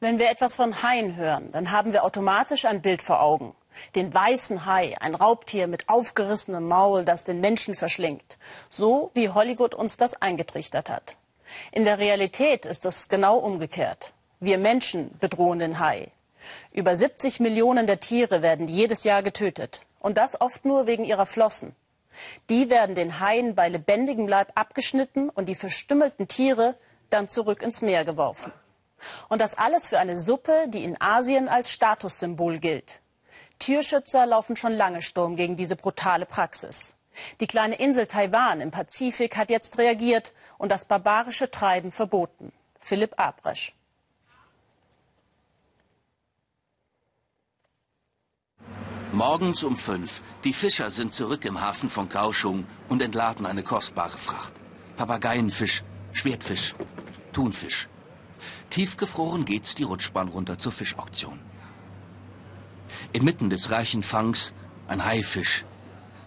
Wenn wir etwas von Haien hören, dann haben wir automatisch ein Bild vor Augen. Den weißen Hai, ein Raubtier mit aufgerissenem Maul, das den Menschen verschlingt. So wie Hollywood uns das eingetrichtert hat. In der Realität ist es genau umgekehrt. Wir Menschen bedrohen den Hai. Über 70 Millionen der Tiere werden jedes Jahr getötet. Und das oft nur wegen ihrer Flossen. Die werden den Haien bei lebendigem Leib abgeschnitten und die verstümmelten Tiere dann zurück ins Meer geworfen. Und das alles für eine Suppe, die in Asien als Statussymbol gilt. Tierschützer laufen schon lange Sturm gegen diese brutale Praxis. Die kleine Insel Taiwan im Pazifik hat jetzt reagiert und das barbarische Treiben verboten. Philipp Abresch. Morgens um fünf. Die Fischer sind zurück im Hafen von Kaohsiung und entladen eine kostbare Fracht. Papageienfisch, Schwertfisch, Thunfisch. Tiefgefroren geht's die Rutschbahn runter zur Fischauktion. Inmitten des reichen Fangs ein Haifisch,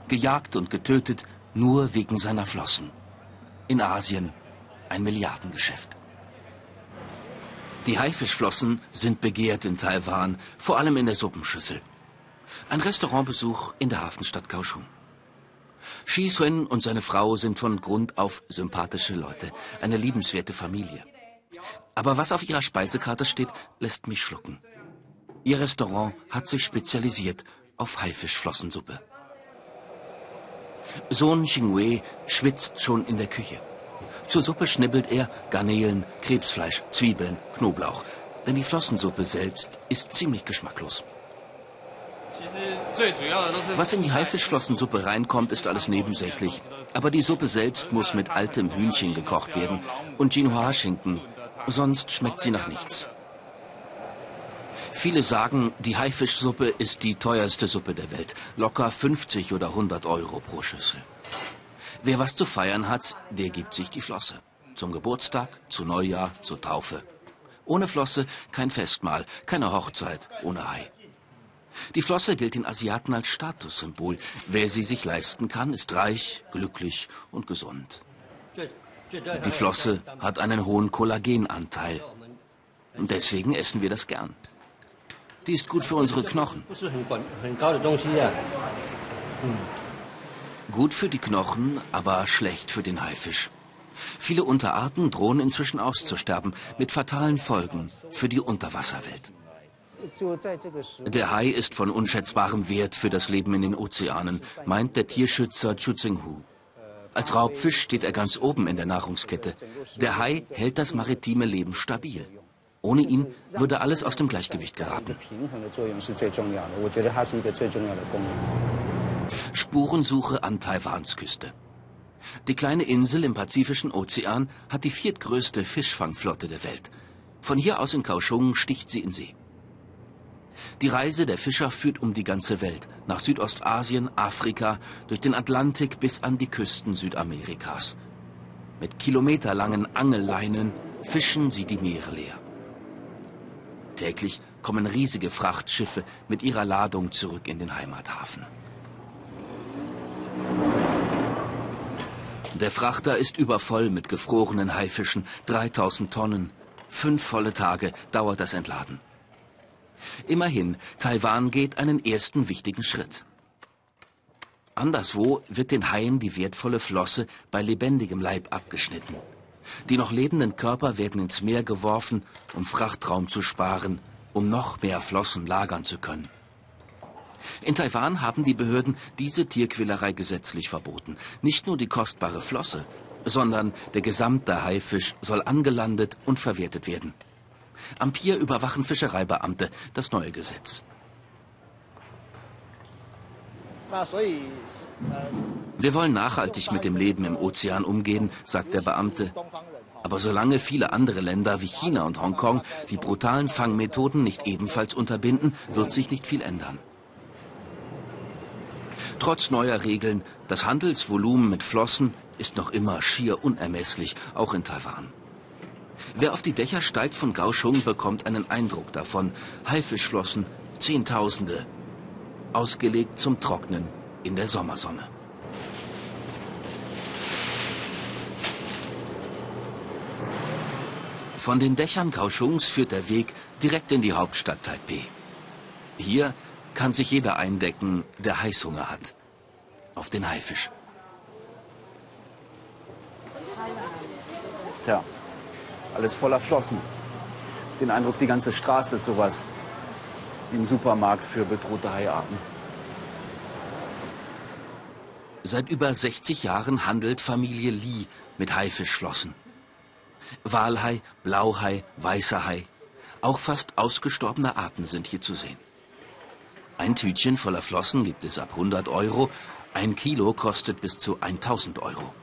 gejagt und getötet nur wegen seiner Flossen. In Asien ein Milliardengeschäft. Die Haifischflossen sind begehrt in Taiwan, vor allem in der Suppenschüssel. Ein Restaurantbesuch in der Hafenstadt Kaohsiung. Shi Sun und seine Frau sind von Grund auf sympathische Leute, eine liebenswerte Familie. Aber was auf ihrer Speisekarte steht, lässt mich schlucken. Ihr Restaurant hat sich spezialisiert auf Haifischflossensuppe. Sohn Xingwei schwitzt schon in der Küche. Zur Suppe schnibbelt er Garnelen, Krebsfleisch, Zwiebeln, Knoblauch. Denn die Flossensuppe selbst ist ziemlich geschmacklos. Was in die Haifischflossensuppe reinkommt, ist alles nebensächlich. Aber die Suppe selbst muss mit altem Hühnchen gekocht werden und Jinhua-Schinken, sonst schmeckt sie nach nichts. Viele sagen, die Haifischsuppe ist die teuerste Suppe der Welt. Locker 50 oder 100 Euro pro Schüssel. Wer was zu feiern hat, der gibt sich die Flosse. Zum Geburtstag, zu Neujahr, zur Taufe. Ohne Flosse kein Festmahl, keine Hochzeit ohne Hai. Die Flosse gilt den Asiaten als Statussymbol. Wer sie sich leisten kann, ist reich, glücklich und gesund. Die Flosse hat einen hohen Kollagenanteil. Und deswegen essen wir das gern. Die ist gut für unsere Knochen. Gut für die Knochen, aber schlecht für den Haifisch. Viele Unterarten drohen inzwischen auszusterben, mit fatalen Folgen für die Unterwasserwelt. Der Hai ist von unschätzbarem Wert für das Leben in den Ozeanen, meint der Tierschützer Chu Tsing-Hu. Als Raubfisch steht er ganz oben in der Nahrungskette. Der Hai hält das maritime Leben stabil. Ohne ihn würde alles aus dem Gleichgewicht geraten. Spurensuche an Taiwans Küste. Die kleine Insel im Pazifischen Ozean hat die viertgrößte Fischfangflotte der Welt. Von hier aus in Kaohsiung sticht sie in See. Die Reise der Fischer führt um die ganze Welt, nach Südostasien, Afrika, durch den Atlantik bis an die Küsten Südamerikas. Mit kilometerlangen Angelleinen fischen sie die Meere leer. Täglich kommen riesige Frachtschiffe mit ihrer Ladung zurück in den Heimathafen. Der Frachter ist übervoll mit gefrorenen Haifischen, 3000 Tonnen. Fünf volle Tage dauert das Entladen. Immerhin, Taiwan geht einen ersten wichtigen Schritt. Anderswo wird den Haien die wertvolle Flosse bei lebendigem Leib abgeschnitten. Die noch lebenden Körper werden ins Meer geworfen, um Frachtraum zu sparen, um noch mehr Flossen lagern zu können. In Taiwan haben die Behörden diese Tierquälerei gesetzlich verboten. Nicht nur die kostbare Flosse, sondern der gesamte Haifisch soll angelandet und verwertet werden. Am Pier überwachen Fischereibeamte das neue Gesetz. Wir wollen nachhaltig mit dem Leben im Ozean umgehen, sagt der Beamte. Aber solange viele andere Länder wie China und Hongkong die brutalen Fangmethoden nicht ebenfalls unterbinden, wird sich nicht viel ändern. Trotz neuer Regeln, das Handelsvolumen mit Flossen ist noch immer schier unermesslich, auch in Taiwan. Wer auf die Dächer steigt von Kaohsiung, bekommt einen Eindruck davon. Haifischflossen, Zehntausende. Ausgelegt zum Trocknen in der Sommersonne. Von den Dächern Kaohsiungs führt der Weg direkt in die Hauptstadt Taipeh. Hier kann sich jeder eindecken, der Heißhunger hat. Auf den Haifisch. Tja, alles voller Flossen. Den Eindruck, die ganze Straße ist sowas wie ein Supermarkt für bedrohte Haiarten. Seit über 60 Jahren handelt Familie Li mit Haifischflossen. Walhai, Blauhai, weißer Hai. Auch fast ausgestorbene Arten sind hier zu sehen. Ein Tütchen voller Flossen gibt es ab 100 Euro, ein Kilo kostet bis zu 1000 Euro.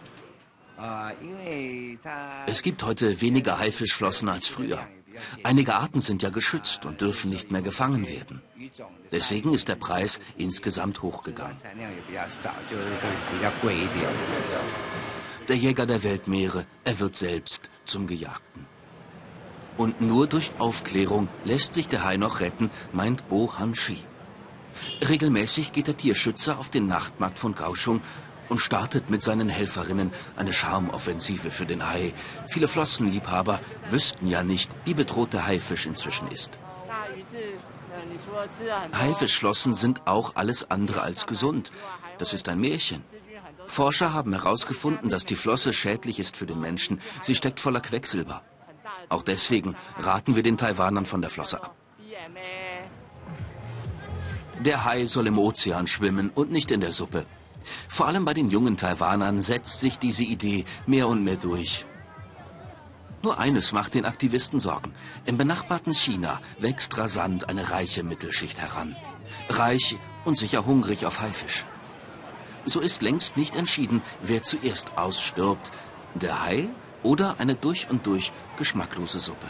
Es gibt heute weniger Haifischflossen als früher. Einige Arten sind ja geschützt und dürfen nicht mehr gefangen werden. Deswegen ist der Preis insgesamt hochgegangen. Der Jäger der Weltmeere, er wird selbst zum Gejagten. Und nur durch Aufklärung lässt sich der Hai noch retten, meint Bo Han Shi. Regelmäßig geht der Tierschützer auf den Nachtmarkt von Kaohsiung und startet mit seinen Helferinnen eine Charmoffensive für den Hai. Viele Flossenliebhaber wüssten ja nicht, wie bedroht der Haifisch inzwischen ist. Haifischflossen sind auch alles andere als gesund. Das ist ein Märchen. Forscher haben herausgefunden, dass die Flosse schädlich ist für den Menschen. Sie steckt voller Quecksilber. Auch deswegen raten wir den Taiwanern von der Flosse ab. Der Hai soll im Ozean schwimmen und nicht in der Suppe. Vor allem bei den jungen Taiwanern setzt sich diese Idee mehr und mehr durch. Nur eines macht den Aktivisten Sorgen. Im benachbarten China wächst rasant eine reiche Mittelschicht heran. Reich und sicher hungrig auf Haifisch. So ist längst nicht entschieden, wer zuerst ausstirbt. Der Hai oder eine durch und durch geschmacklose Suppe.